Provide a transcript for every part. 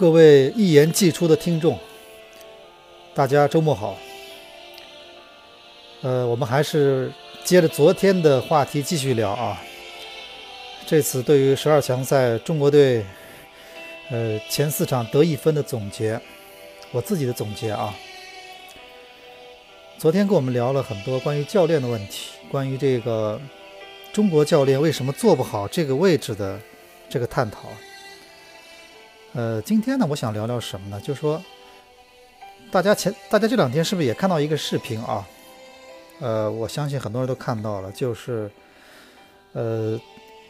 各位一言既出的听众，大家周末好。呃，我们还是接着昨天的话题继续聊啊。这次对于十二强赛中国队，呃前四场得一分的总结，我自己的总结啊。昨天跟我们聊了很多关于教练的问题，关于这个中国教练为什么做不好这个位置的这个探讨。呃，今天呢，我想聊聊什么呢？就是说，大家前大家这两天是不是也看到一个视频啊？呃，我相信很多人都看到了，就是呃，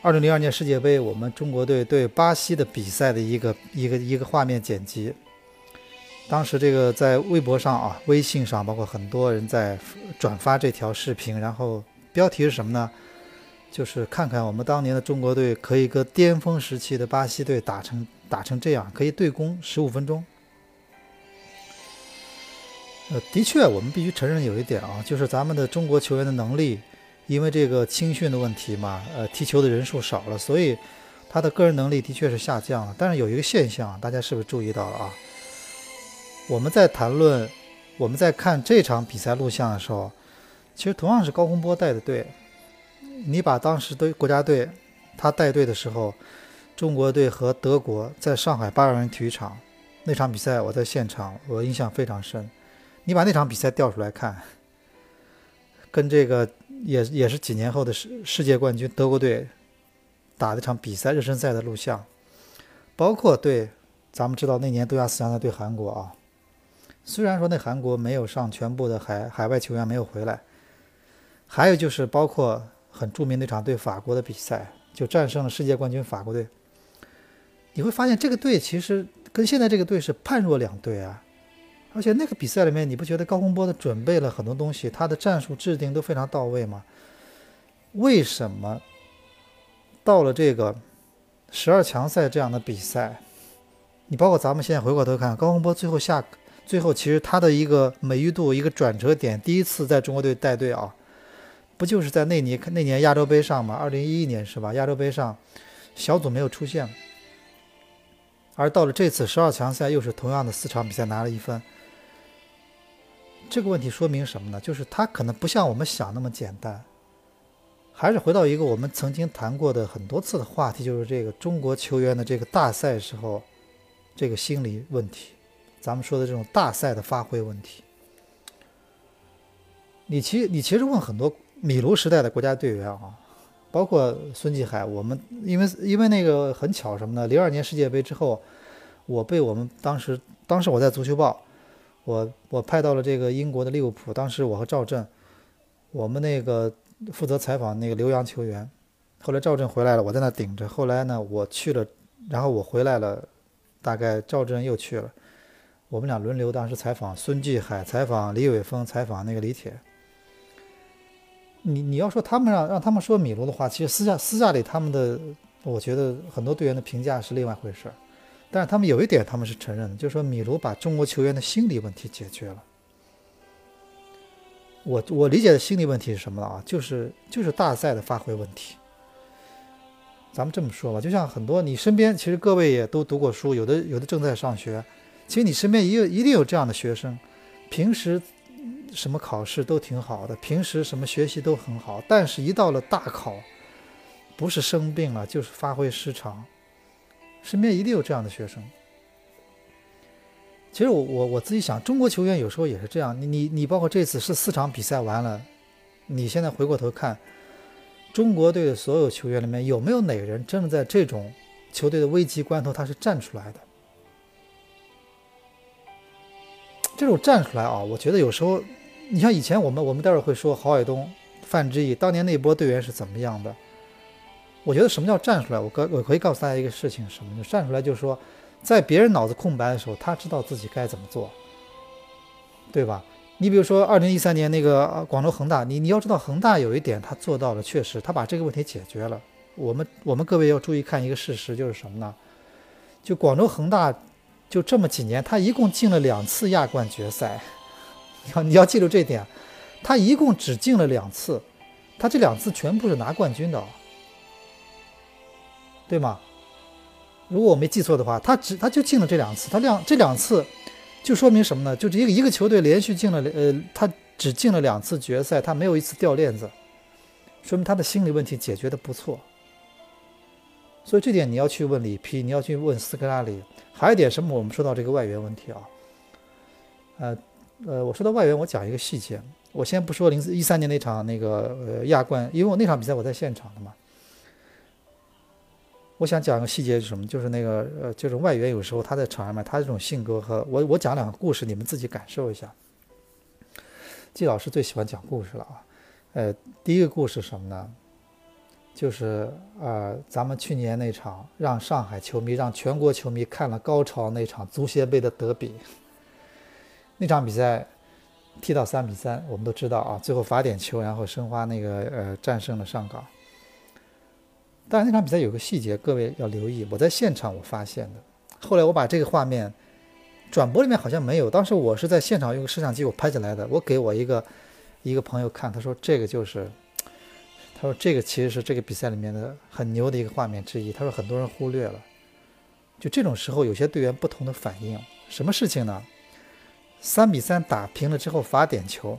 二零零二年世界杯我们中国队对巴西的比赛的一个一个一个画面剪辑。当时这个在微博上啊、微信上，包括很多人在转发这条视频，然后标题是什么呢？就是看看我们当年的中国队可以跟巅峰时期的巴西队打成。打成这样可以对攻十五分钟，呃，的确，我们必须承认有一点啊，就是咱们的中国球员的能力，因为这个青训的问题嘛，呃，踢球的人数少了，所以他的个人能力的确是下降了。但是有一个现象，大家是不是注意到了啊？我们在谈论，我们在看这场比赛录像的时候，其实同样是高洪波带的队，你把当时的国家队他带队的时候。中国队和德国在上海八万人体育场那场比赛，我在现场，我印象非常深。你把那场比赛调出来看，跟这个也也是几年后的世世界冠军德国队打的场比赛热身赛的录像，包括对咱们知道那年杜亚斯强赛对韩国啊，虽然说那韩国没有上全部的海海外球员没有回来，还有就是包括很著名那场对法国的比赛，就战胜了世界冠军法国队。你会发现这个队其实跟现在这个队是判若两队啊，而且那个比赛里面你不觉得高洪波的准备了很多东西，他的战术制定都非常到位吗？为什么到了这个十二强赛这样的比赛，你包括咱们现在回过头看，高洪波最后下最后其实他的一个美誉度一个转折点，第一次在中国队带队啊，不就是在那年那年亚洲杯上吗？二零一一年是吧？亚洲杯上小组没有出现。而到了这次十二强赛，又是同样的四场比赛拿了一分。这个问题说明什么呢？就是他可能不像我们想那么简单。还是回到一个我们曾经谈过的很多次的话题，就是这个中国球员的这个大赛时候这个心理问题。咱们说的这种大赛的发挥问题。你其你其实问很多米卢时代的国家队员啊。包括孙继海，我们因为因为那个很巧什么呢？零二年世界杯之后，我被我们当时当时我在足球报，我我派到了这个英国的利物浦。当时我和赵震，我们那个负责采访那个留洋球员。后来赵震回来了，我在那顶着。后来呢，我去了，然后我回来了，大概赵震又去了，我们俩轮流当时采访孙继海，采访李玮峰，采访那个李铁。你你要说他们让让他们说米卢的话，其实私下私下里他们的，我觉得很多队员的评价是另外一回事儿。但是他们有一点他们是承认的，就是说米卢把中国球员的心理问题解决了。我我理解的心理问题是什么呢啊？就是就是大赛的发挥问题。咱们这么说吧，就像很多你身边，其实各位也都读过书，有的有的正在上学，其实你身边也有一定有这样的学生，平时。什么考试都挺好的，平时什么学习都很好，但是一到了大考，不是生病了就是发挥失常，身边一定有这样的学生。其实我我我自己想，中国球员有时候也是这样。你你你，包括这次是四场比赛完了，你现在回过头看，中国队的所有球员里面有没有哪个人真的在这种球队的危急关头他是站出来的？这种站出来啊，我觉得有时候。你像以前我们，我们待会儿会说郝海东、范志毅当年那波队员是怎么样的？我觉得什么叫站出来？我可我可以告诉大家一个事情，什么？就站出来就是说，在别人脑子空白的时候，他知道自己该怎么做，对吧？你比如说二零一三年那个广州恒大，你你要知道恒大有一点他做到了，确实他把这个问题解决了。我们我们各位要注意看一个事实，就是什么呢？就广州恒大就这么几年，他一共进了两次亚冠决赛。你要记住这点，他一共只进了两次，他这两次全部是拿冠军的，对吗？如果我没记错的话，他只他就进了这两次，他两这两次就说明什么呢？就这一个一个球队连续进了呃，他只进了两次决赛，他没有一次掉链子，说明他的心理问题解决的不错。所以这点你要去问里皮，你要去问斯科拉里。还有一点什么？我们说到这个外援问题啊，呃呃，我说到外援，我讲一个细节。我先不说零四一三年那场那个呃亚冠，因为我那场比赛我在现场的嘛。我想讲个细节是什么？就是那个呃，就是外援有时候他在场上面，他这种性格和我我讲两个故事，你们自己感受一下。季老师最喜欢讲故事了啊，呃，第一个故事什么呢？就是呃，咱们去年那场让上海球迷、让全国球迷看了高潮那场足协杯的德比，那场比赛踢到三比三，我们都知道啊，最后罚点球，然后申花那个呃战胜了上港。但是那场比赛有个细节，各位要留意。我在现场我发现的，后来我把这个画面转播里面好像没有。当时我是在现场用摄像机我拍下来的，我给我一个一个朋友看，他说这个就是，他说这个其实是这个比赛里面的很牛的一个画面之一。他说很多人忽略了，就这种时候有些队员不同的反应。什么事情呢？三比三打平了之后罚点球，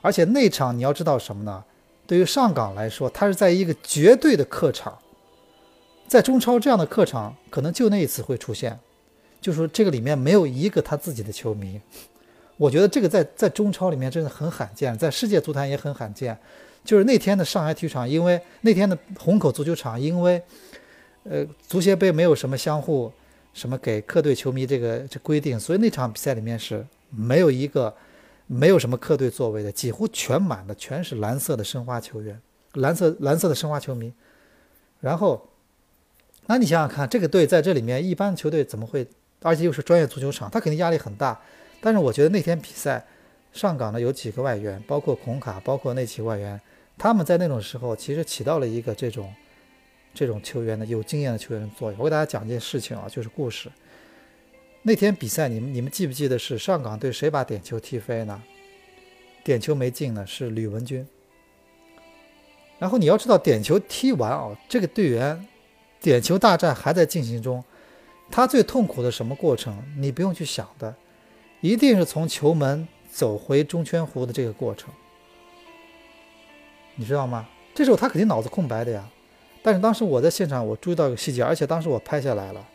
而且那场你要知道什么呢？对于上港来说，他是在一个绝对的客场，在中超这样的客场，可能就那一次会出现，就说这个里面没有一个他自己的球迷。我觉得这个在在中超里面真的很罕见，在世界足坛也很罕见。就是那天的上海体育场，因为那天的虹口足球场，因为呃足协杯没有什么相互什么给客队球迷这个这规定，所以那场比赛里面是没有一个。没有什么客队座位的，几乎全满的，全是蓝色的申花球员，蓝色蓝色的申花球迷。然后，那你想想看，这个队在这里面，一般球队怎么会？而且又是专业足球场，他肯定压力很大。但是我觉得那天比赛，上港的有几个外援，包括孔卡，包括那几个外援，他们在那种时候其实起到了一个这种这种球员的有经验的球员的作用。我给大家讲一件事情啊，就是故事。那天比赛，你们你们记不记得是上港队谁把点球踢飞呢？点球没进呢，是吕文君。然后你要知道，点球踢完哦，这个队员点球大战还在进行中，他最痛苦的什么过程？你不用去想的，一定是从球门走回中圈弧的这个过程，你知道吗？这时候他肯定脑子空白的呀。但是当时我在现场，我注意到一个细节，而且当时我拍下来了。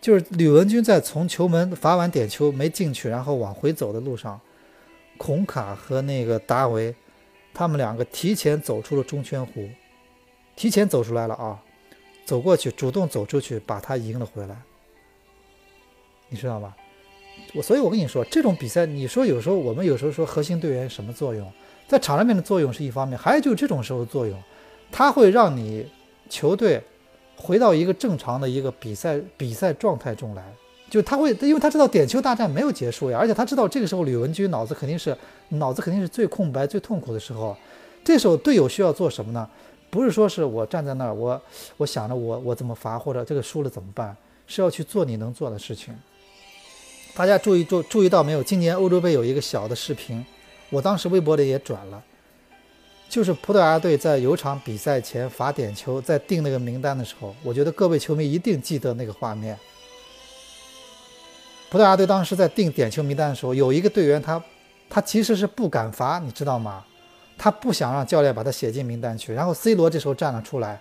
就是吕文君在从球门罚完点球没进去，然后往回走的路上，孔卡和那个达维，他们两个提前走出了中圈弧，提前走出来了啊，走过去主动走出去把他赢了回来，你知道吧？我所以，我跟你说，这种比赛，你说有时候我们有时候说核心队员什么作用，在场上面的作用是一方面，还有就是这种时候作用，它会让你球队。回到一个正常的一个比赛比赛状态中来，就他会，因为他知道点球大战没有结束呀，而且他知道这个时候吕文君脑子肯定是脑子肯定是最空白、最痛苦的时候。这时候队友需要做什么呢？不是说是我站在那儿，我我想着我我怎么罚或者这个输了怎么办，是要去做你能做的事情。大家注意注注意到没有？今年欧洲杯有一个小的视频，我当时微博里也转了。就是葡萄牙队在有场比赛前罚点球，在定那个名单的时候，我觉得各位球迷一定记得那个画面。葡萄牙队当时在定点球名单的时候，有一个队员他他其实是不敢罚，你知道吗？他不想让教练把他写进名单去。然后 C 罗这时候站了出来，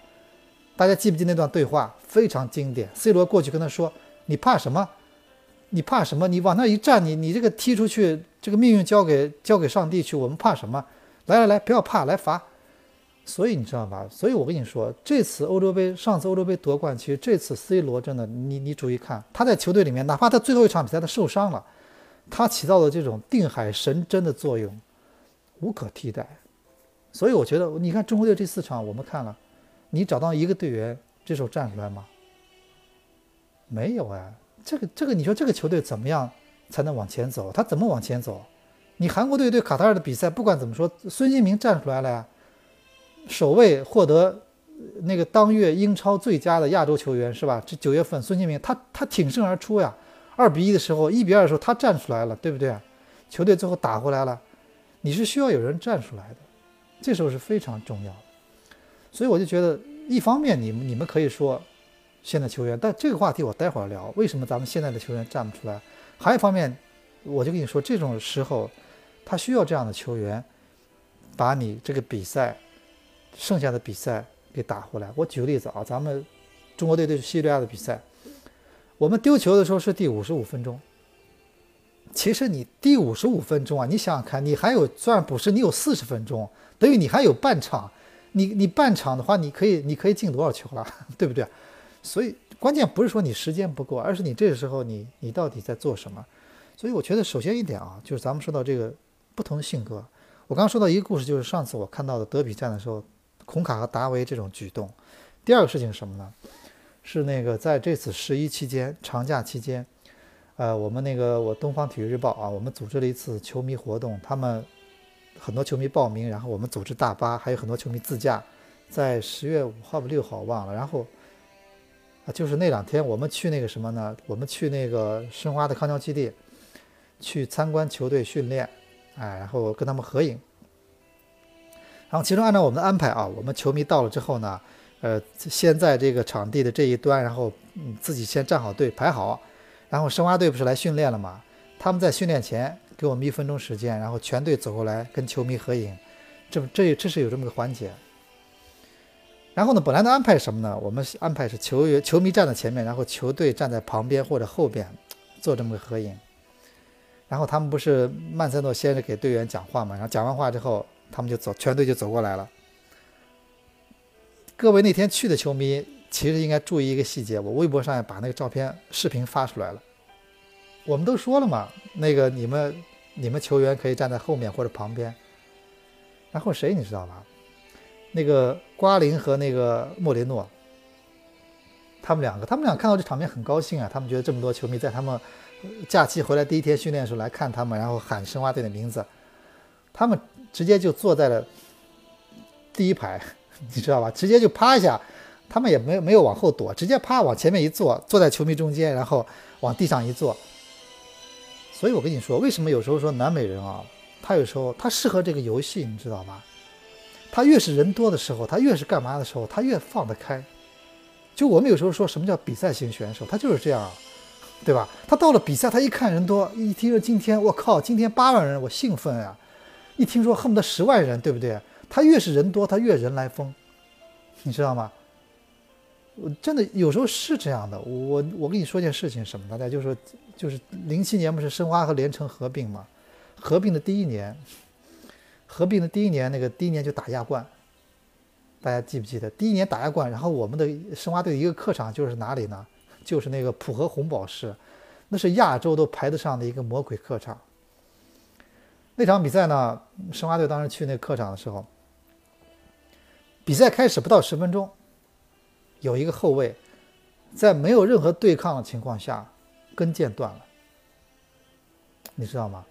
大家记不记那段对话？非常经典。C 罗过去跟他说：“你怕什么？你怕什么？你往那一站，你你这个踢出去，这个命运交给交给上帝去，我们怕什么？”来来来，不要怕，来罚。所以你知道吧？所以我跟你说，这次欧洲杯，上次欧洲杯夺冠，其实这次 C 罗真的，你你注意看，他在球队里面，哪怕他最后一场比赛他受伤了，他起到的这种定海神针的作用，无可替代。所以我觉得，你看中国队这四场，我们看了，你找到一个队员这时候站出来吗？没有哎，这个这个，你说这个球队怎么样才能往前走？他怎么往前走？你韩国队对卡塔尔的比赛，不管怎么说，孙兴民站出来了呀，首位获得那个当月英超最佳的亚洲球员是吧？这九月份孙兴民他他挺身而出呀，二比一的时候，一比二的时候他站出来了，对不对？球队最后打回来了，你是需要有人站出来的，这时候是非常重要的。所以我就觉得，一方面你们你们可以说，现在球员，但这个话题我待会儿聊。为什么咱们现在的球员站不出来？还有一方面，我就跟你说，这种时候他需要这样的球员，把你这个比赛剩下的比赛给打回来。我举个例子啊，咱们中国队对叙利亚的比赛，我们丢球的时候是第五十五分钟。其实你第五十五分钟啊，你想想看，你还有算补时，你有四十分钟，等于你还有半场。你你半场的话，你可以你可以进多少球了，对不对？所以关键不是说你时间不够，而是你这个时候你你到底在做什么？所以我觉得首先一点啊，就是咱们说到这个不同性格。我刚刚说到一个故事，就是上次我看到的德比战的时候，孔卡和达维这种举动。第二个事情是什么呢？是那个在这次十一期间长假期间，呃，我们那个我东方体育日报啊，我们组织了一次球迷活动，他们。很多球迷报名，然后我们组织大巴，还有很多球迷自驾，在十月五号吧六号忘了。然后啊，就是那两天我们去那个什么呢？我们去那个申花的康桥基地，去参观球队训练，哎，然后跟他们合影。然后其中按照我们的安排啊，我们球迷到了之后呢，呃，先在这个场地的这一端，然后嗯自己先站好队排好，然后申花队不是来训练了吗？他们在训练前。给我们一分钟时间，然后全队走过来跟球迷合影，这这这是有这么个环节。然后呢，本来的安排什么呢？我们安排是球员、球迷站在前面，然后球队站在旁边或者后边做这么个合影。然后他们不是曼森诺先是给队员讲话嘛？然后讲完话之后，他们就走，全队就走过来了。各位那天去的球迷，其实应该注意一个细节，我微博上也把那个照片、视频发出来了。我们都说了嘛，那个你们。你们球员可以站在后面或者旁边，然后谁你知道吧？那个瓜林和那个莫雷诺，他们两个，他们俩看到这场面很高兴啊，他们觉得这么多球迷在他们假期回来第一天训练的时候来看他们，然后喊申花队的名字，他们直接就坐在了第一排，你知道吧？直接就趴下，他们也没有没有往后躲，直接趴往前面一坐，坐在球迷中间，然后往地上一坐。所以我跟你说，为什么有时候说南美人啊，他有时候他适合这个游戏，你知道吧？他越是人多的时候，他越是干嘛的时候，他越放得开。就我们有时候说什么叫比赛型选手，他就是这样，对吧？他到了比赛，他一看人多，一听说今天我靠，今天八万人，我兴奋啊！一听说恨不得十万人，对不对？他越是人多，他越人来疯，你知道吗？我真的有时候是这样的。我我跟你说件事情，什么？大家就说。就是零七年不是申花和联城合并嘛？合并的第一年，合并的第一年，那个第一年就打亚冠，大家记不记得？第一年打亚冠，然后我们的申花队一个客场就是哪里呢？就是那个浦和红宝石，那是亚洲都排得上的一个魔鬼客场。那场比赛呢，申花队当时去那个客场的时候，比赛开始不到十分钟，有一个后卫在没有任何对抗的情况下。跟腱断了，你知道吗？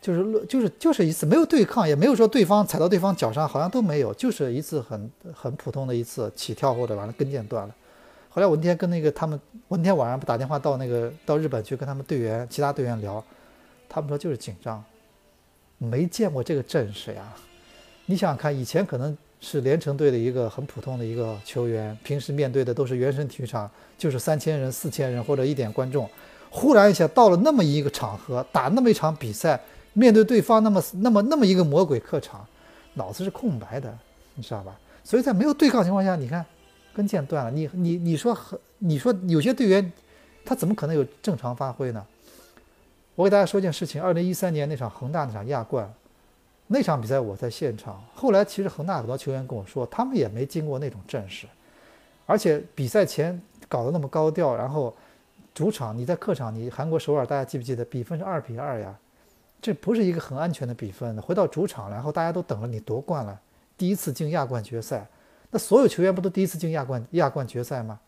就是就是就是一次没有对抗，也没有说对方踩到对方脚上，好像都没有，就是一次很很普通的一次起跳或者完了跟腱断了。后来我那天跟那个他们，我那天晚上不打电话到那个到日本去跟他们队员其他队员聊，他们说就是紧张，没见过这个阵势呀。你想想看，以前可能。是连城队的一个很普通的一个球员，平时面对的都是原生体育场，就是三千人、四千人或者一点观众。忽然一下到了那么一个场合，打那么一场比赛，面对对方那么那么那么一个魔鬼客场，脑子是空白的，你知道吧？所以在没有对抗情况下，你看跟腱断了，你你你说和你说有些队员他怎么可能有正常发挥呢？我给大家说件事情：二零一三年那场恒大那场亚冠。那场比赛我在现场，后来其实恒大很多球员跟我说，他们也没经过那种阵势，而且比赛前搞得那么高调，然后主场你在客场，你韩国首尔大家记不记得比分是二比二呀？这不是一个很安全的比分。回到主场，然后大家都等着你夺冠了，第一次进亚冠决赛，那所有球员不都第一次进亚冠亚冠决赛吗？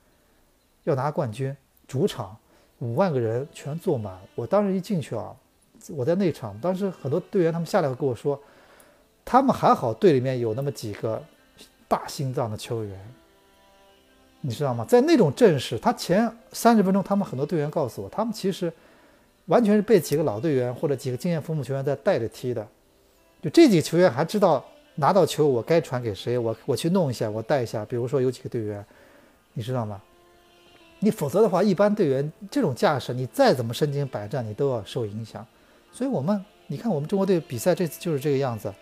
要拿冠军，主场五万个人全坐满，我当时一进去啊，我在内场，当时很多队员他们下来跟我说。他们还好，队里面有那么几个大心脏的球员，你知道吗？在那种阵势，他前三十分钟，他们很多队员告诉我，他们其实完全是被几个老队员或者几个经验丰富球员在带着踢的。就这几个球员还知道拿到球我该传给谁，我我去弄一下，我带一下。比如说有几个队员，你知道吗？你否则的话，一般队员这种架势，你再怎么身经百战，你都要受影响。所以，我们你看，我们中国队比赛这次就是这个样子。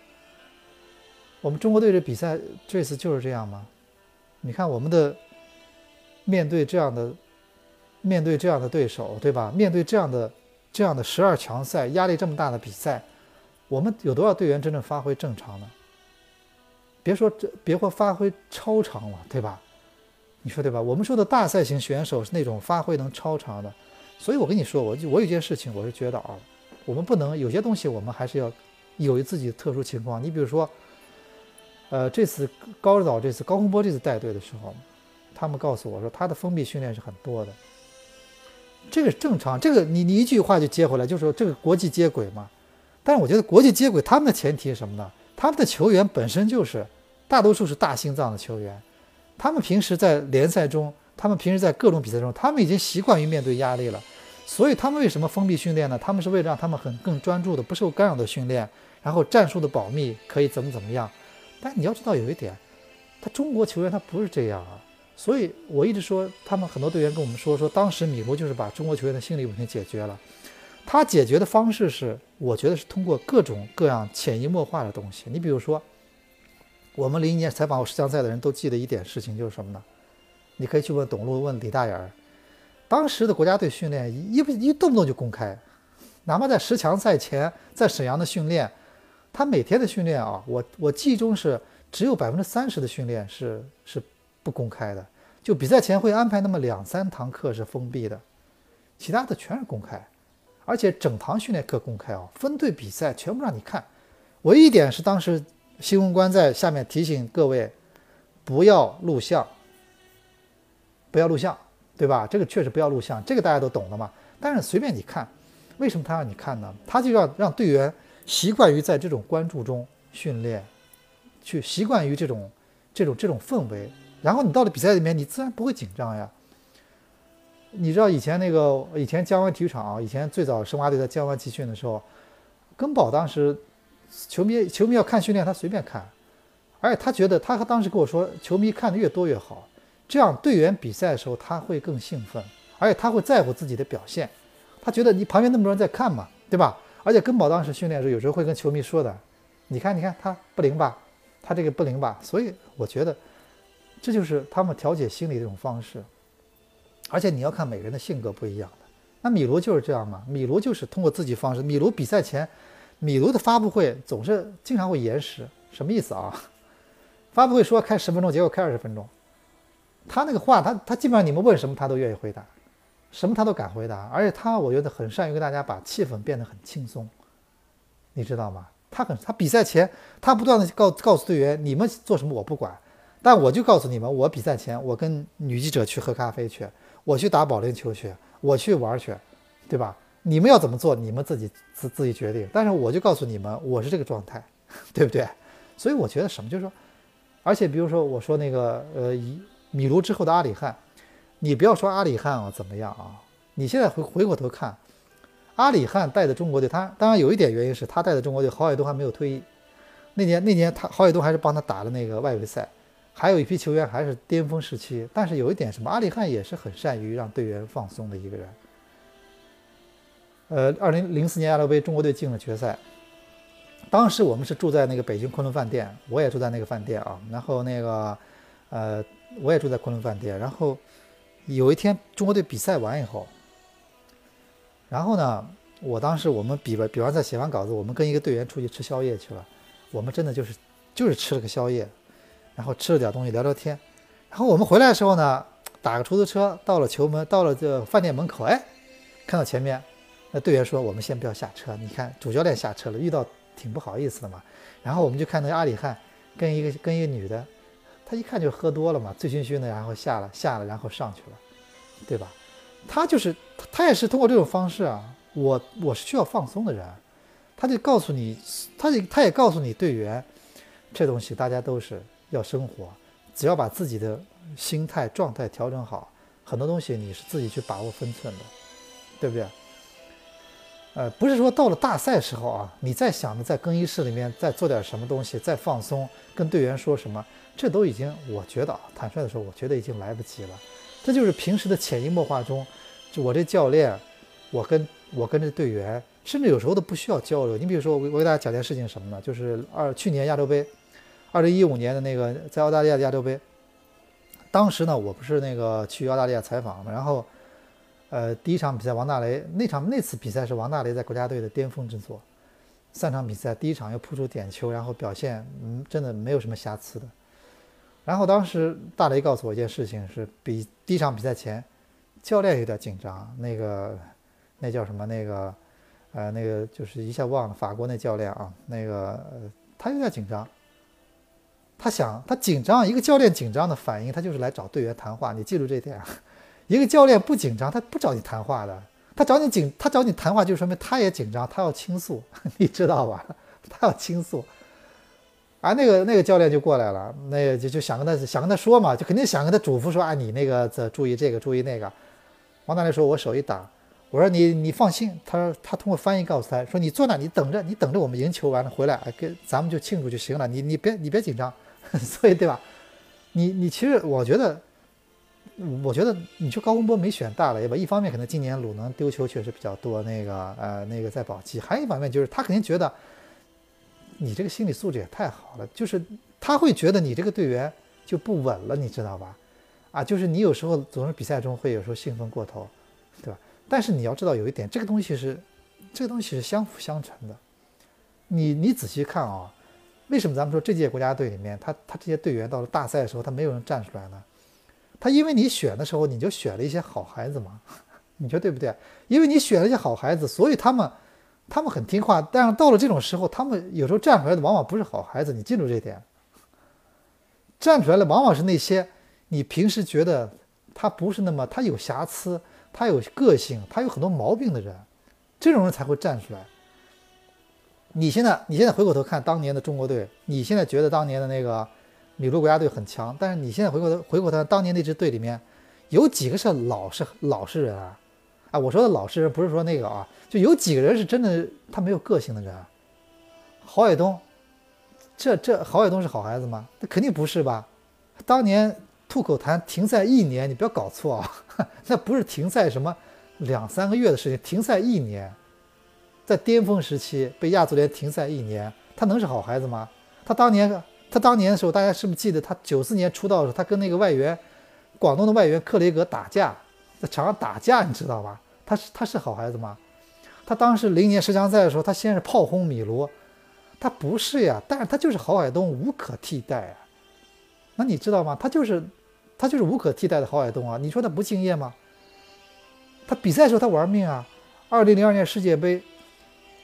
我们中国队的比赛这次就是这样吗？你看，我们的面对这样的面对这样的对手，对吧？面对这样的这样的十二强赛，压力这么大的比赛，我们有多少队员真正发挥正常呢？别说这，别说发挥超常了，对吧？你说对吧？我们说的大赛型选手是那种发挥能超常的，所以我跟你说，我就我有件事情，我是觉得啊，我们不能有些东西，我们还是要有自己特殊情况。你比如说，呃，这次高指导这次高洪波这次带队的时候，他们告诉我说，他的封闭训练是很多的，这个正常。这个你你一句话就接回来，就说这个国际接轨嘛。但是我觉得国际接轨，他们的前提是什么呢？他们的球员本身就是大多数是大心脏的球员，他们平时在联赛中，他们平时在各种比赛中，他们已经习惯于面对压力了，所以他们为什么封闭训练呢？他们是为了让他们很更专注的、不受干扰的训练，然后战术的保密可以怎么怎么样。但你要知道有一点，他中国球员他不是这样啊，所以我一直说，他们很多队员跟我们说说，当时米国就是把中国球员的心理问题解决了。他解决的方式是，我觉得是通过各种各样潜移默化的东西。你比如说，我们零一年采访我十强赛的人都记得一点事情，就是什么呢？你可以去问董路，问李大眼儿。当时的国家队训练一不一动不动就公开，哪怕在十强赛前在沈阳的训练，他每天的训练啊，我我记忆中是只有百分之三十的训练是是不公开的，就比赛前会安排那么两三堂课是封闭的，其他的全是公开。而且整堂训练课公开啊，分队比赛全部让你看。唯一一点是当时新闻官在下面提醒各位，不要录像，不要录像，对吧？这个确实不要录像，这个大家都懂的嘛。但是随便你看，为什么他让你看呢？他就要让队员习惯于在这种关注中训练，去习惯于这种这种这种氛围，然后你到了比赛里面，你自然不会紧张呀。你知道以前那个以前江湾体育场，以前最早申花队在江湾集训的时候，根宝当时球迷球迷要看训练，他随便看，而且他觉得他当时跟我说，球迷看的越多越好，这样队员比赛的时候他会更兴奋，而且他会在乎自己的表现，他觉得你旁边那么多人在看嘛，对吧？而且根宝当时训练的时候，有时候会跟球迷说的，你看你看他不灵吧，他这个不灵吧，所以我觉得这就是他们调节心理的一种方式。而且你要看每个人的性格不一样的，那米卢就是这样嘛？米卢就是通过自己方式。米卢比赛前，米卢的发布会总是经常会延时，什么意思啊？发布会说开十分钟，结果开二十分钟。他那个话，他他基本上你们问什么他都愿意回答，什么他都敢回答。而且他我觉得很善于跟大家把气氛变得很轻松，你知道吗？他很他比赛前他不断的告告诉队员，你们做什么我不管，但我就告诉你们，我比赛前我跟女记者去喝咖啡去。我去打保龄球去，我去玩去，对吧？你们要怎么做，你们自己自自己决定。但是我就告诉你们，我是这个状态，对不对？所以我觉得什么，就是说，而且比如说我说那个呃，米卢之后的阿里汉，你不要说阿里汉啊怎么样啊？你现在回回过头看，阿里汉带的中国队，他当然有一点原因是他带的中国队，郝海东还没有退役，那年那年他郝海东还是帮他打了那个外围赛。还有一批球员还是巅峰时期，但是有一点什么，阿里汉也是很善于让队员放松的一个人。呃，二零零四年亚洲杯，中国队进了决赛，当时我们是住在那个北京昆仑饭店，我也住在那个饭店啊。然后那个，呃，我也住在昆仑饭店。然后有一天中国队比赛完以后，然后呢，我当时我们比完比完赛写完稿子，我们跟一个队员出去吃宵夜去了。我们真的就是就是吃了个宵夜。然后吃了点东西，聊聊天，然后我们回来的时候呢，打个出租车到了球门，到了这饭店门口，哎，看到前面，那队员说我们先不要下车，你看主教练下车了，遇到挺不好意思的嘛。然后我们就看那阿里汉跟一个跟一个女的，他一看就喝多了嘛，醉醺醺的，然后下了下了，然后上去了，对吧？他就是他也是通过这种方式啊，我我是需要放松的人，他就告诉你，他就他也告诉你队员，这东西大家都是。要生活，只要把自己的心态状态调整好，很多东西你是自己去把握分寸的，对不对？呃，不是说到了大赛时候啊，你再想着在更衣室里面再做点什么东西，再放松，跟队员说什么，这都已经，我觉得啊，坦率的说，我觉得已经来不及了。这就是平时的潜移默化中，就我这教练，我跟我跟这队员，甚至有时候都不需要交流。你比如说，我我给大家讲件事情什么呢？就是二去年亚洲杯，二零一五年的那个在澳大利亚的亚洲杯，当时呢，我不是那个去澳大利亚采访嘛，然后，呃，第一场比赛王大雷那场那次比赛是王大雷在国家队的巅峰之作，三场比赛第一场又扑出点球，然后表现嗯真的没有什么瑕疵的。然后当时大雷告诉我一件事情，是比第一场比赛前，教练有点紧张。那个那叫什么？那个呃，那个就是一下忘了，法国那教练啊，那个他有点紧张。他想，他紧张，一个教练紧张的反应，他就是来找队员谈话。你记住这点。一个教练不紧张，他不找你谈话的。他找你紧，他找你谈话，就说明他也紧张，他要倾诉，你知道吧？他要倾诉。啊，那个那个教练就过来了，那个就就想跟他想跟他说嘛，就肯定想跟他嘱咐说，啊，你那个这注意这个注意那个。王大雷说，我手一打，我说你你放心，他说他通过翻译告诉他说，你坐那，你等着，你等着我们赢球完了回来，跟咱们就庆祝就行了，你你别你别紧张，所以对吧？你你其实我觉得，我觉得你说高洪波没选大雷吧，一方面可能今年鲁能丢球确实比较多，那个呃那个在保级，还有一方面就是他肯定觉得。你这个心理素质也太好了，就是他会觉得你这个队员就不稳了，你知道吧？啊，就是你有时候总是比赛中会有时候兴奋过头，对吧？但是你要知道有一点，这个东西是这个东西是相辅相成的。你你仔细看啊，为什么咱们说这届国家队里面，他他这些队员到了大赛的时候，他没有人站出来呢？他因为你选的时候你就选了一些好孩子嘛，你说对不对？因为你选了一些好孩子，所以他们。他们很听话，但是到了这种时候，他们有时候站出来的往往不是好孩子，你记住这点。站出来的往往是那些你平时觉得他不是那么他有瑕疵，他有个性，他有很多毛病的人，这种人才会站出来。你现在你现在回过头看当年的中国队，你现在觉得当年的那个米卢国家队很强，但是你现在回过头回过头当年那支队里面，有几个是老实老实人啊？啊，我说的老实人不是说那个啊。就有几个人是真的，他没有个性的人。郝海东，这这郝海东是好孩子吗？那肯定不是吧？当年吐口痰停赛一年，你不要搞错啊，那不是停赛什么两三个月的事情，停赛一年，在巅峰时期被亚足联停赛一年，他能是好孩子吗？他当年他当年的时候，大家是不是记得他九四年出道的时候，他跟那个外援，广东的外援克雷格打架，在场上打架，你知道吧？他是他是好孩子吗？他当时零年十强赛的时候，他先是炮轰米卢，他不是呀，但是他就是郝海东无可替代啊。那你知道吗？他就是他就是无可替代的郝海东啊。你说他不敬业吗？他比赛的时候他玩命啊。二零零二年世界杯，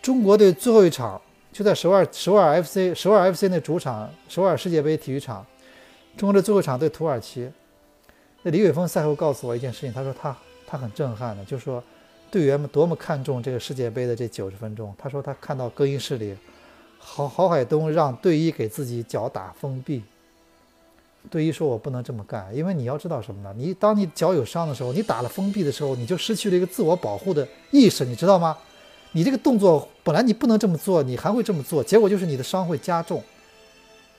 中国队最后一场就在首尔首尔 FC 首尔 FC 那主场首尔世界杯体育场，中国队最后一场对土耳其。那李伟峰赛后告诉我一件事情，他说他他很震撼的，就说。队员们多么看重这个世界杯的这九十分钟。他说他看到更衣室里，郝郝海东让队医给自己脚打封闭。队医说：“我不能这么干，因为你要知道什么呢？你当你脚有伤的时候，你打了封闭的时候，你就失去了一个自我保护的意识，你知道吗？你这个动作本来你不能这么做，你还会这么做，结果就是你的伤会加重。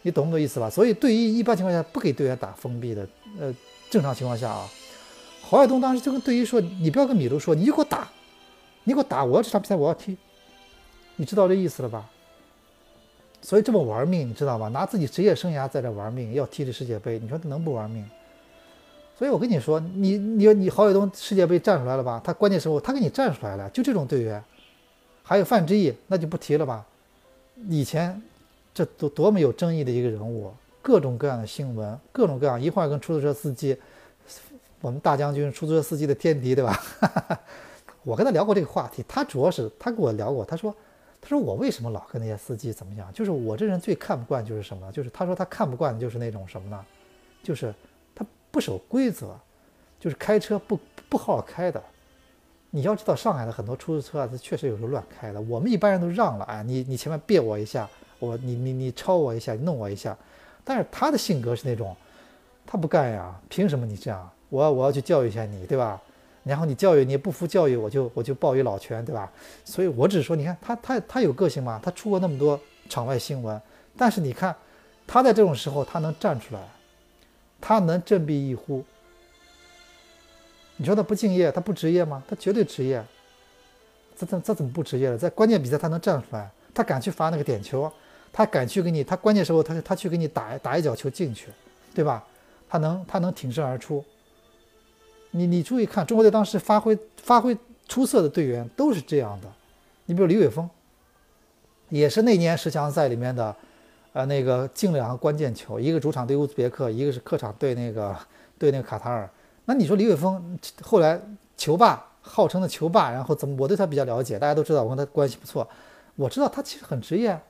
你懂不懂意思吧？所以对于一般情况下不给队员打封闭的。呃，正常情况下啊。”郝海东当时就跟队医说：“你不要跟米卢说，你就给我打，你给我打，我要这场比赛我要踢，你知道这意思了吧？所以这么玩命，你知道吧？拿自己职业生涯在这玩命，要踢这世界杯，你说他能不玩命？所以我跟你说，你你你郝海东世界杯站出来了吧？他关键时候他给你站出来了，就这种队员，还有范志毅，那就不提了吧？以前这多多么有争议的一个人物，各种各样的新闻，各种各样，一会儿跟出租车司机。”我们大将军出租车司机的天敌，对吧？我跟他聊过这个话题，他主要是他跟我聊过，他说，他说我为什么老跟那些司机怎么样？就是我这人最看不惯就是什么？就是他说他看不惯的就是那种什么呢？就是他不守规则，就是开车不不好好开的。你要知道，上海的很多出租车啊，它确实有时候乱开的。我们一般人都让了，哎，你你前面别我一下，我你你你超我一下，你弄我一下。但是他的性格是那种，他不干呀，凭什么你这样？我我要去教育一下你，对吧？然后你教育你不服教育，我就我就抱一老拳，对吧？所以我只说，你看他他他有个性吗？他出过那么多场外新闻，但是你看他在这种时候他能站出来，他能振臂一呼，你说他不敬业，他不职业吗？他绝对职业。这这这怎么不职业了？在关键比赛他能站出来，他敢去罚那个点球，他敢去给你，他关键时候他他去给你打打一脚球进去，对吧？他能他能挺身而出。你你注意看，中国队当时发挥发挥出色的队员都是这样的。你比如李玮峰，也是那年十强赛里面的，呃，那个进两个关键球，一个主场对乌兹别克，一个是客场对那个对那个卡塔尔。那你说李玮峰后来球霸，号称的球霸，然后怎么？我对他比较了解，大家都知道我跟他关系不错，我知道他其实很职业。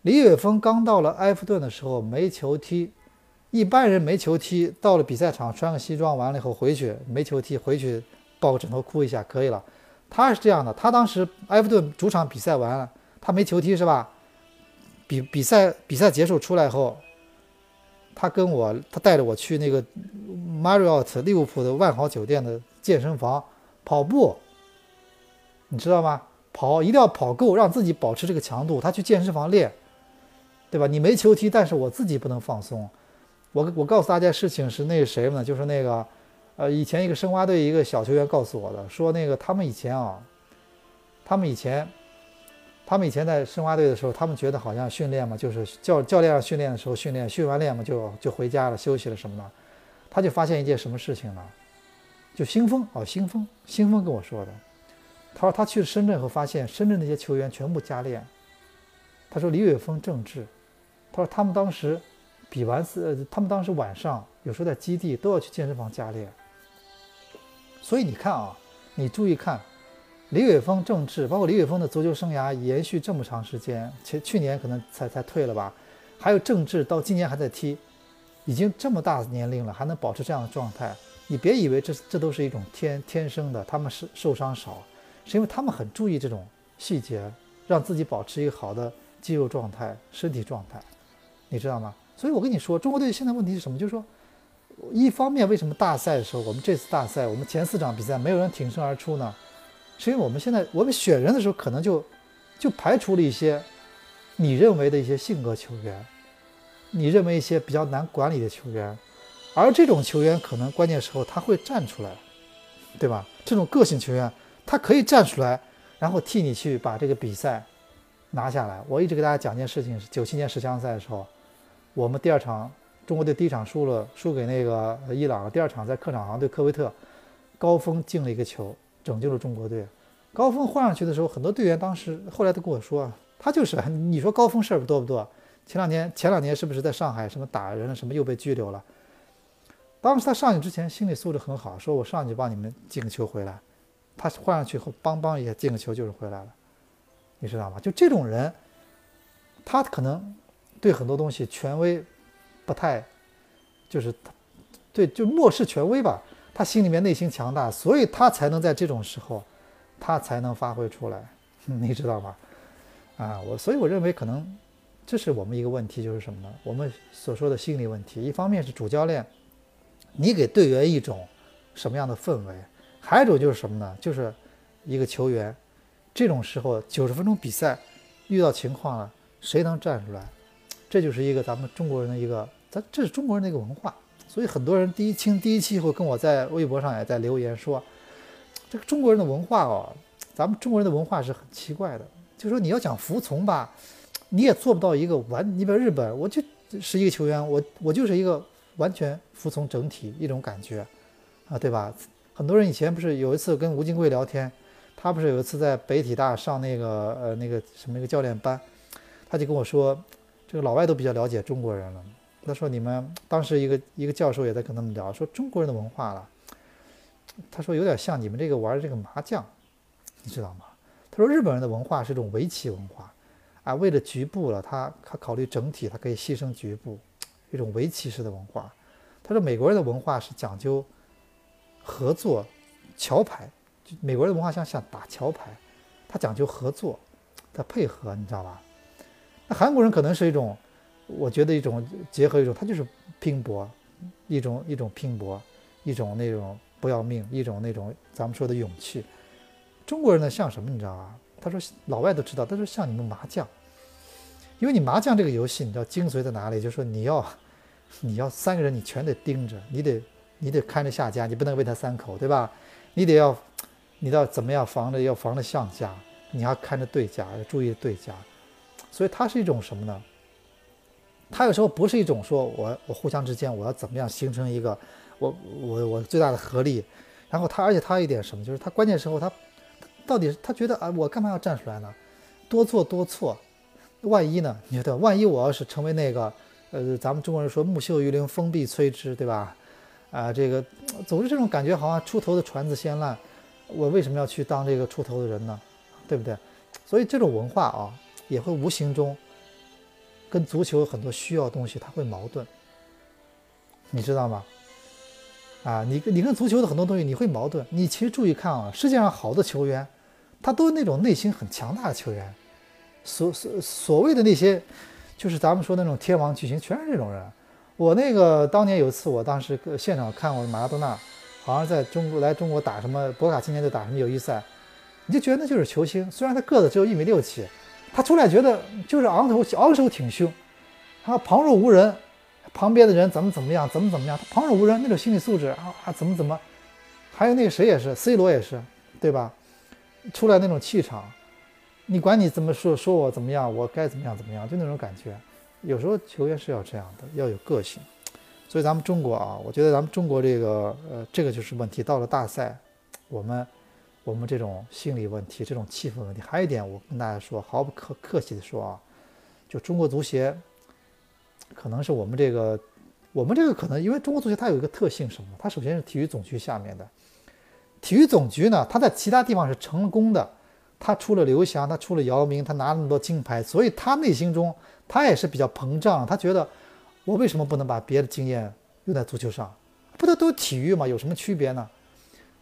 李玮峰刚到了埃弗顿的时候没球踢。一般人没球踢，到了比赛场穿个西装，完了以后回去没球踢，回去抱个枕头哭一下可以了。他是这样的，他当时埃弗顿主场比赛完了，他没球踢是吧？比比赛比赛结束出来后，他跟我他带着我去那个 Marriott 利物浦的万豪酒店的健身房跑步，你知道吗？跑一定要跑够，让自己保持这个强度。他去健身房练，对吧？你没球踢，但是我自己不能放松。我我告诉大家事情是那个谁呢？就是那个，呃，以前一个申花队一个小球员告诉我的，说那个他们以前啊，他们以前，他们以前在申花队的时候，他们觉得好像训练嘛，就是教教练训练的时候训练，训完练嘛就就回家了休息了什么的。他就发现一件什么事情呢？就新风哦，新风，新风跟我说的，他说他去深圳后发现深圳那些球员全部加练。他说李伟峰、郑智，他说他们当时。比完赛，他们当时晚上有时候在基地都要去健身房加练。所以你看啊，你注意看，李伟峰、郑智，包括李伟峰的足球生涯延续这么长时间，其去年可能才才退了吧，还有郑智到今年还在踢，已经这么大年龄了，还能保持这样的状态。你别以为这这都是一种天天生的，他们是受伤少，是因为他们很注意这种细节，让自己保持一个好的肌肉状态、身体状态，你知道吗？所以我跟你说，中国队现在问题是什么？就是说，一方面为什么大赛的时候，我们这次大赛，我们前四场比赛没有人挺身而出呢？是因为我们现在我们选人的时候，可能就就排除了一些你认为的一些性格球员，你认为一些比较难管理的球员，而这种球员可能关键时候他会站出来，对吧？这种个性球员，他可以站出来，然后替你去把这个比赛拿下来。我一直给大家讲一件事情，是九七年十强赛的时候。我们第二场，中国队第一场输了，输给那个伊朗。第二场在客场好像对科威特，高峰进了一个球，拯救了中国队。高峰换上去的时候，很多队员当时后来都跟我说，他就是 你说高峰事儿多不多？前两年前两年是不是在上海什么打人了，什么又被拘留了？当时他上去之前心理素质很好，说我上去帮你们进个球回来。他换上去后，邦邦也进个球就是回来了，你知道吗？就这种人，他可能。对很多东西权威不太，就是对就漠视权威吧。他心里面内心强大，所以他才能在这种时候，他才能发挥出来，你知道吗？啊，我所以我认为可能这是我们一个问题，就是什么呢？我们所说的心理问题，一方面是主教练，你给队员一种什么样的氛围，还有一种就是什么呢？就是一个球员，这种时候九十分钟比赛遇到情况了，谁能站出来？这就是一个咱们中国人的一个，咱这是中国人的一个文化，所以很多人第一听第一期以后跟我在微博上也在留言说，这个中国人的文化哦，咱们中国人的文化是很奇怪的，就说你要讲服从吧，你也做不到一个完，你比如日本，我就是一个球员，我我就是一个完全服从整体一种感觉，啊，对吧？很多人以前不是有一次跟吴金贵聊天，他不是有一次在北体大上那个呃那个什么一个教练班，他就跟我说。这个老外都比较了解中国人了。他说：“你们当时一个一个教授也在跟他们聊，说中国人的文化了。他说有点像你们这个玩这个麻将，你知道吗？他说日本人的文化是一种围棋文化，啊，为了局部了，他他考虑整体，他可以牺牲局部，一种围棋式的文化。他说美国人的文化是讲究合作，桥牌，就美国人的文化像像打桥牌，他讲究合作，他配合，你知道吧？”那韩国人可能是一种，我觉得一种结合一种，他就是拼搏，一种一种拼搏，一种那种不要命，一种那种咱们说的勇气。中国人呢像什么你知道吧？他说老外都知道，他说像你们麻将，因为你麻将这个游戏，你知道精髓在哪里？就是说你要 你要三个人你全得盯着，你得你得看着下家，你不能喂他三口，对吧？你得要，你要怎么样防着要防着上家，你要看着对家，要注意对家。所以它是一种什么呢？它有时候不是一种说我我互相之间我要怎么样形成一个我我我最大的合力，然后他而且他一点什么就是他关键时候他到底他觉得啊我干嘛要站出来呢？多做多错，万一呢？你觉得万一我要是成为那个呃咱们中国人说木秀于林风必摧之，对吧？啊这个总是这种感觉好像出头的船子先烂，我为什么要去当这个出头的人呢？对不对？所以这种文化啊也会无形中。跟足球很多需要东西，它会矛盾，你知道吗？啊，你跟你跟足球的很多东西你会矛盾。你其实注意看啊，世界上好的球员，他都是那种内心很强大的球员。所所所谓的那些，就是咱们说那种天王巨星，全是这种人。我那个当年有一次，我当时现场看过马拉多纳，好像在中国来中国打什么博卡青年队打什么友谊赛，你就觉得那就是球星。虽然他个子只有一米六七。他出来觉得就是昂头昂首挺胸，他旁若无人，旁边的人怎么怎么样，怎么怎么样，他旁若无人那种心理素质啊啊怎么怎么，还有那个谁也是，C 罗也是，对吧？出来那种气场，你管你怎么说说我怎么样，我该怎么样怎么样，就那种感觉。有时候球员是要这样的，要有个性。所以咱们中国啊，我觉得咱们中国这个呃这个就是问题。到了大赛，我们。我们这种心理问题，这种气氛问题，还有一点，我跟大家说，毫不客客气的说啊，就中国足协，可能是我们这个，我们这个可能，因为中国足协它有一个特性什么？它首先是体育总局下面的，体育总局呢，他在其他地方是成功的，他出了刘翔，他出了姚明，他拿那么多金牌，所以他内心中他也是比较膨胀，他觉得我为什么不能把别的经验用在足球上？不都都体育吗？有什么区别呢？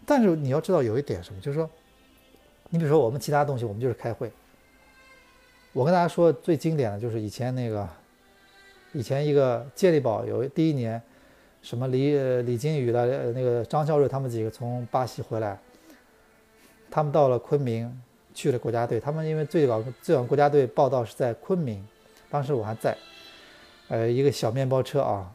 但是你要知道有一点什么，就是说，你比如说我们其他东西，我们就是开会。我跟大家说最经典的就是以前那个，以前一个健力宝有第一年，什么李李金羽的那个张孝瑞他们几个从巴西回来，他们到了昆明去了国家队，他们因为最早最早国家队报道是在昆明，当时我还在，呃一个小面包车啊，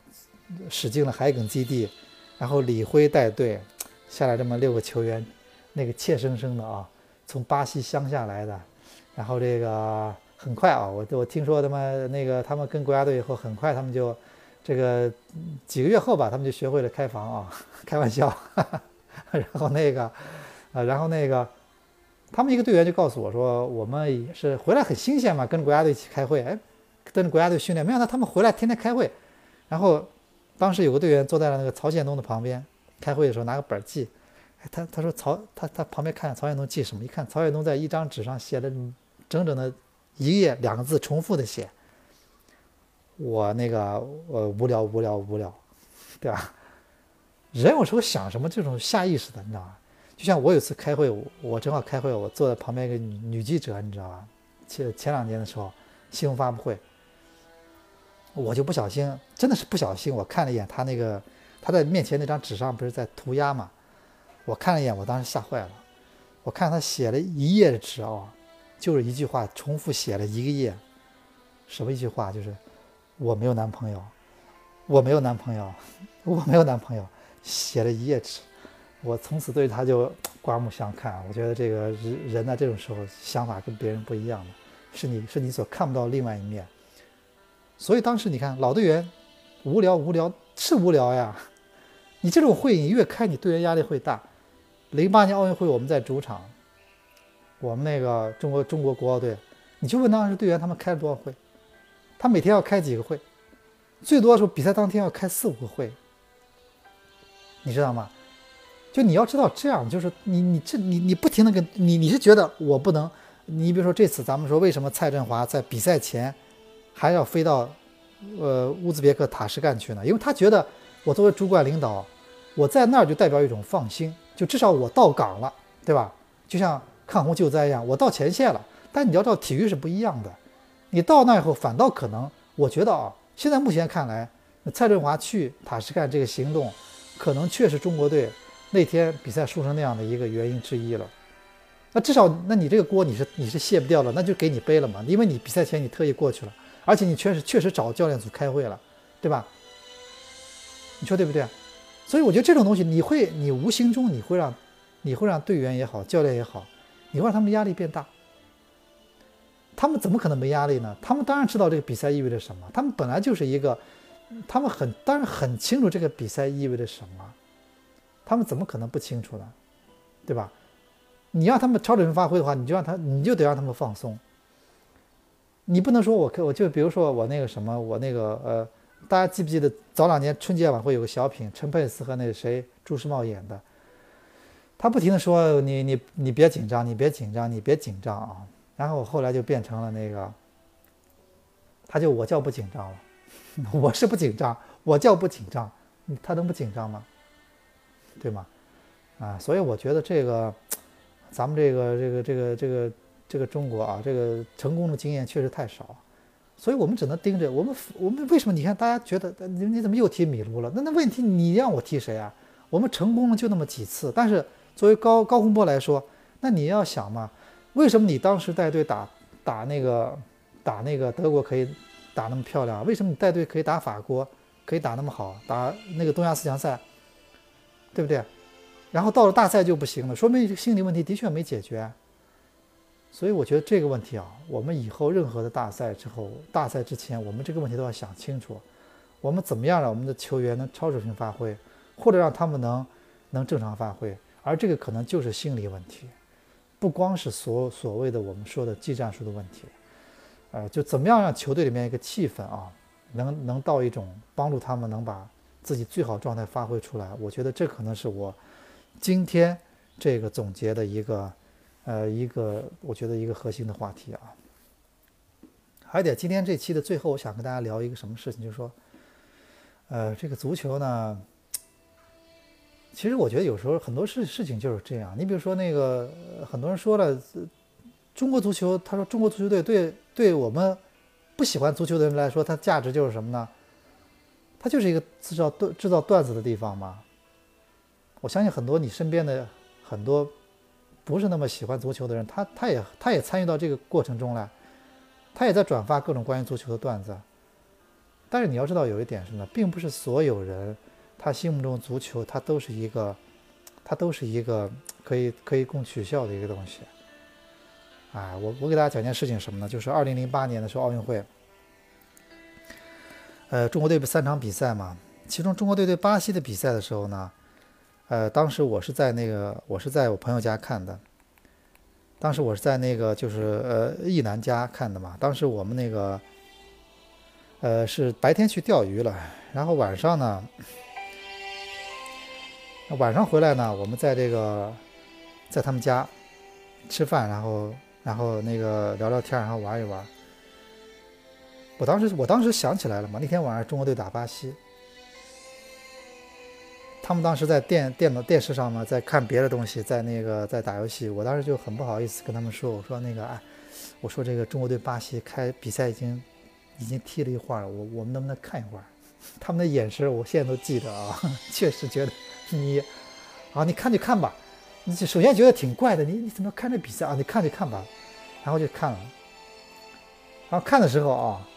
驶进了海埂基地，然后李辉带队。下来这么六个球员，那个怯生生的啊，从巴西乡下来的，然后这个很快啊，我我听说他们那个他们跟国家队以后，很快他们就这个几个月后吧，他们就学会了开房啊，开玩笑，然后那个啊，然后那个他们一个队员就告诉我说，我们也是回来很新鲜嘛，跟着国家队一起开会，哎，跟着国家队训练，没想到他们回来天天开会，然后当时有个队员坐在了那个曹宪东的旁边。开会的时候拿个本记，哎，他他说曹他他旁边看曹建东记什么？一看曹建东在一张纸上写了整整的一页，两个字重复的写。我那个呃无聊无聊无聊，对吧？人有时候想什么这种下意识的，你知道吧？就像我有次开会，我正好开会，我坐在旁边一个女女记者，你知道吧？前前两年的时候新闻发布会，我就不小心，真的是不小心，我看了一眼他那个。他在面前那张纸上不是在涂鸦嘛？我看了一眼，我当时吓坏了。我看他写了一页的纸啊，就是一句话，重复写了一个页。什么一句话？就是我没有男朋友，我没有男朋友，我没有男朋友。写了一页纸，我从此对他就刮目相看。我觉得这个人人呢，这种时候想法跟别人不一样的，是你是你所看不到另外一面。所以当时你看老队员无聊无聊是无聊呀。你这种会，你越开，你队员压力会大。零八年奥运会，我们在主场，我们那个中国中国国奥队，你就问当时队员他们开了多少会？他每天要开几个会？最多的时候比赛当天要开四五个会，你知道吗？就你要知道，这样就是你你这你你不停的跟你你是觉得我不能，你比如说这次咱们说为什么蔡振华在比赛前还要飞到呃乌兹别克塔什干去呢？因为他觉得我作为主管领导。我在那儿就代表一种放心，就至少我到岗了，对吧？就像抗洪救灾一样，我到前线了。但你要知道，体育是不一样的。你到那以后，反倒可能，我觉得啊，现在目前看来，蔡振华去塔什干这个行动，可能确实中国队那天比赛输成那样的一个原因之一了。那至少，那你这个锅你是你是卸不掉了，那就给你背了嘛。因为你比赛前你特意过去了，而且你确实确实找教练组开会了，对吧？你说对不对？所以我觉得这种东西，你会，你无形中你会让，你会让队员也好，教练也好，你会让他们压力变大。他们怎么可能没压力呢？他们当然知道这个比赛意味着什么，他们本来就是一个，他们很当然很清楚这个比赛意味着什么，他们怎么可能不清楚呢？对吧？你让他们超水平发挥的话，你就让他，你就得让他们放松。你不能说我，我就比如说我那个什么，我那个呃。大家记不记得早两年春节晚会有个小品，陈佩斯和那个谁朱时茂演的，他不停的说你你你别紧张，你别紧张，你别紧张啊。然后我后来就变成了那个，他就我叫不紧张了，我是不紧张，我叫不紧张，他能不紧张吗？对吗？啊，所以我觉得这个咱们这个这个这个这个这个中国啊，这个成功的经验确实太少。所以我们只能盯着我们，我们为什么？你看，大家觉得你你怎么又提米卢了？那那问题你让我提谁啊？我们成功了就那么几次，但是作为高高洪波来说，那你要想嘛，为什么你当时带队打打那个打那个德国可以打那么漂亮？为什么你带队可以打法国可以打那么好？打那个东亚四强赛，对不对？然后到了大赛就不行了，说明这心理问题的确没解决。所以我觉得这个问题啊，我们以后任何的大赛之后、大赛之前，我们这个问题都要想清楚。我们怎么样让我们的球员能超水平发挥，或者让他们能能正常发挥？而这个可能就是心理问题，不光是所所谓的我们说的技战术的问题。呃，就怎么样让球队里面一个气氛啊，能能到一种帮助他们能把自己最好状态发挥出来？我觉得这可能是我今天这个总结的一个。呃，一个我觉得一个核心的话题啊，还有点，今天这期的最后，我想跟大家聊一个什么事情，就是说，呃，这个足球呢，其实我觉得有时候很多事事情就是这样。你比如说那个，很多人说了，中国足球，他说中国足球队对对我们不喜欢足球的人来说，它价值就是什么呢？它就是一个制造段制造段子的地方嘛。我相信很多你身边的很多。不是那么喜欢足球的人，他他也他也参与到这个过程中来，他也在转发各种关于足球的段子。但是你要知道有一点是呢，并不是所有人他心目中足球他都是一个，他都是一个可以可以供取笑的一个东西。啊，我我给大家讲件事情什么呢？就是二零零八年的时候奥运会，呃，中国队不三场比赛嘛，其中中国队对巴西的比赛的时候呢。呃，当时我是在那个，我是在我朋友家看的。当时我是在那个，就是呃，一南家看的嘛。当时我们那个，呃，是白天去钓鱼了，然后晚上呢，晚上回来呢，我们在这个，在他们家吃饭，然后，然后那个聊聊天，然后玩一玩。我当时，我当时想起来了嘛，那天晚上中国队打巴西。他们当时在电电脑电视上嘛，在看别的东西，在那个在打游戏。我当时就很不好意思跟他们说，我说那个哎，我说这个中国队巴西开比赛已经已经踢了一会儿了，我我们能不能看一会儿？他们的眼神我现在都记得啊，确实觉得你啊，你看就看吧。你首先觉得挺怪的，你你怎么看这比赛啊？你看就看吧，然后就看了。然后看的时候啊。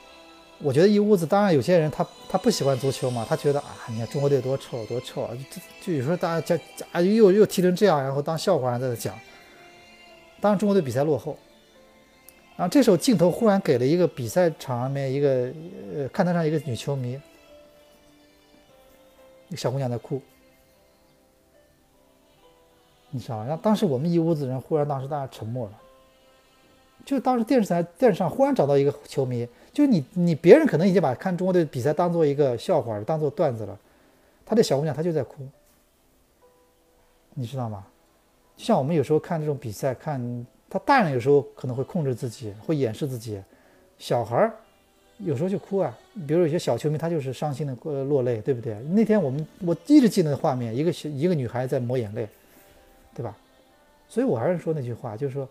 我觉得一屋子，当然有些人他他不喜欢足球嘛，他觉得啊，你看中国队多臭多臭啊，就就有时候大家讲啊又又踢成这样，然后当笑话在那讲。当然中国队比赛落后，然后这时候镜头忽然给了一个比赛场上面一个呃看台上一个女球迷，一个小姑娘在哭，你知道吗？然后当时我们一屋子人忽然当时大家沉默了。就当时电视台电视上忽然找到一个球迷，就你你别人可能已经把看中国队比赛当做一个笑话，当做段子了，他这小姑娘她就在哭，你知道吗？就像我们有时候看这种比赛，看他大人有时候可能会控制自己，会掩饰自己，小孩儿有时候就哭啊。比如有些小球迷他就是伤心的呃落泪，对不对？那天我们我一直记得画面，一个一个女孩在抹眼泪，所以我还是说那句话，就是说。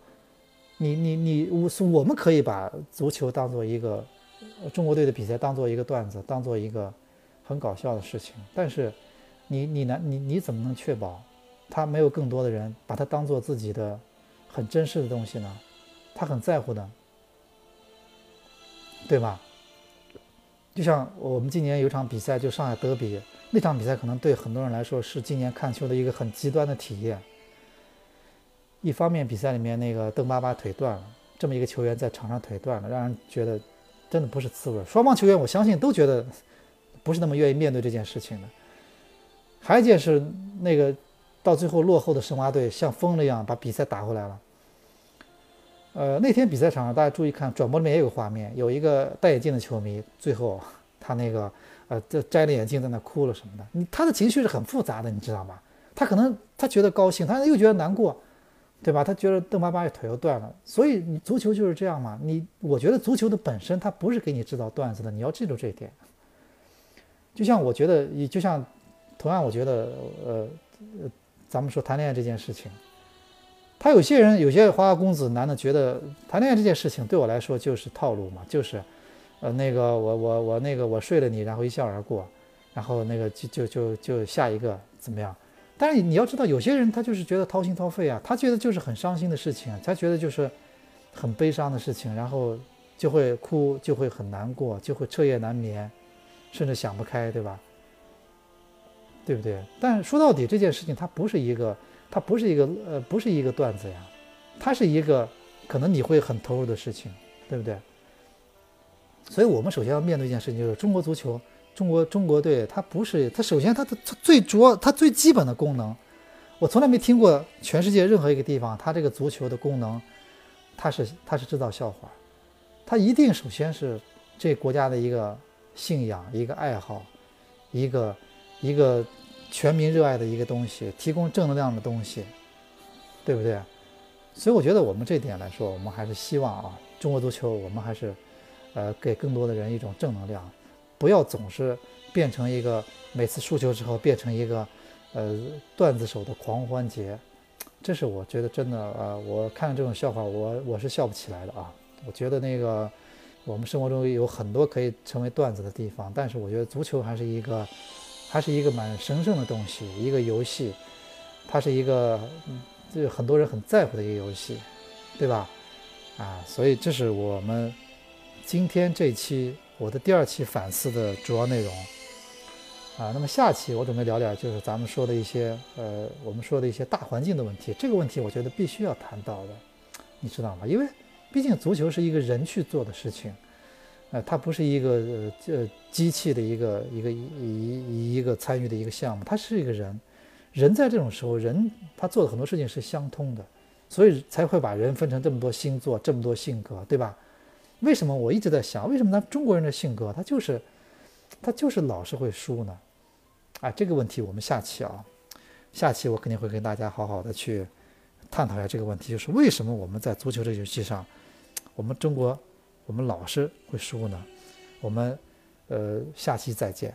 你你你我我们可以把足球当做一个中国队的比赛当做一个段子，当做一个很搞笑的事情。但是你你难你你怎么能确保他没有更多的人把它当做自己的很真实的东西呢？他很在乎的，对吧？就像我们今年有场比赛，就上海德比，那场比赛可能对很多人来说是今年看球的一个很极端的体验。一方面，比赛里面那个邓巴巴腿断了，这么一个球员在场上腿断了，让人觉得真的不是滋味。双方球员我相信都觉得不是那么愿意面对这件事情的。还一件事，那个到最后落后的申花队像疯了一样把比赛打回来了。呃，那天比赛场上大家注意看，转播里面也有画面，有一个戴眼镜的球迷，最后他那个呃这摘了眼镜在那哭了什么的，你他的情绪是很复杂的，你知道吗？他可能他觉得高兴，他又觉得难过。对吧？他觉得邓巴巴腿又断了，所以你足球就是这样嘛。你我觉得足球的本身它不是给你制造段子的，你要记住这一点。就像我觉得，你就像同样，我觉得呃呃，咱们说谈恋爱这件事情，他有些人有些花花公子男的觉得谈恋爱这件事情对我来说就是套路嘛，就是呃那个我我我那个我睡了你，然后一笑而过，然后那个就就就就下一个怎么样？但是你要知道，有些人他就是觉得掏心掏肺啊，他觉得就是很伤心的事情，他觉得就是很悲伤的事情，然后就会哭，就会很难过，就会彻夜难眠，甚至想不开，对吧？对不对？但说到底，这件事情它不是一个，它不是一个，呃，不是一个段子呀，它是一个可能你会很投入的事情，对不对？所以我们首先要面对一件事情，就是中国足球。中国中国队，它不是它。首先，它的它最主要，它最基本的功能，我从来没听过全世界任何一个地方，它这个足球的功能，它是它是制造笑话，它一定首先是这国家的一个信仰、一个爱好、一个一个全民热爱的一个东西，提供正能量的东西，对不对？所以我觉得我们这点来说，我们还是希望啊，中国足球，我们还是呃给更多的人一种正能量。不要总是变成一个每次输球之后变成一个呃段子手的狂欢节，这是我觉得真的啊，我看到这种笑话我我是笑不起来的啊。我觉得那个我们生活中有很多可以成为段子的地方，但是我觉得足球还是一个还是一个蛮神圣的东西，一个游戏，它是一个这很多人很在乎的一个游戏，对吧？啊，所以这是我们今天这期。我的第二期反思的主要内容啊，那么下期我准备聊点就是咱们说的一些呃，我们说的一些大环境的问题。这个问题我觉得必须要谈到的，你知道吗？因为毕竟足球是一个人去做的事情，呃，它不是一个呃呃机器的一个一个一一个参与的一个项目，它是一个人。人在这种时候，人他做的很多事情是相通的，所以才会把人分成这么多星座，这么多性格，对吧？为什么我一直在想，为什么咱中国人的性格他就是，他就是老是会输呢？啊，这个问题我们下期啊，下期我肯定会跟大家好好的去探讨一下这个问题，就是为什么我们在足球这游戏上，我们中国我们老是会输呢？我们呃下期再见。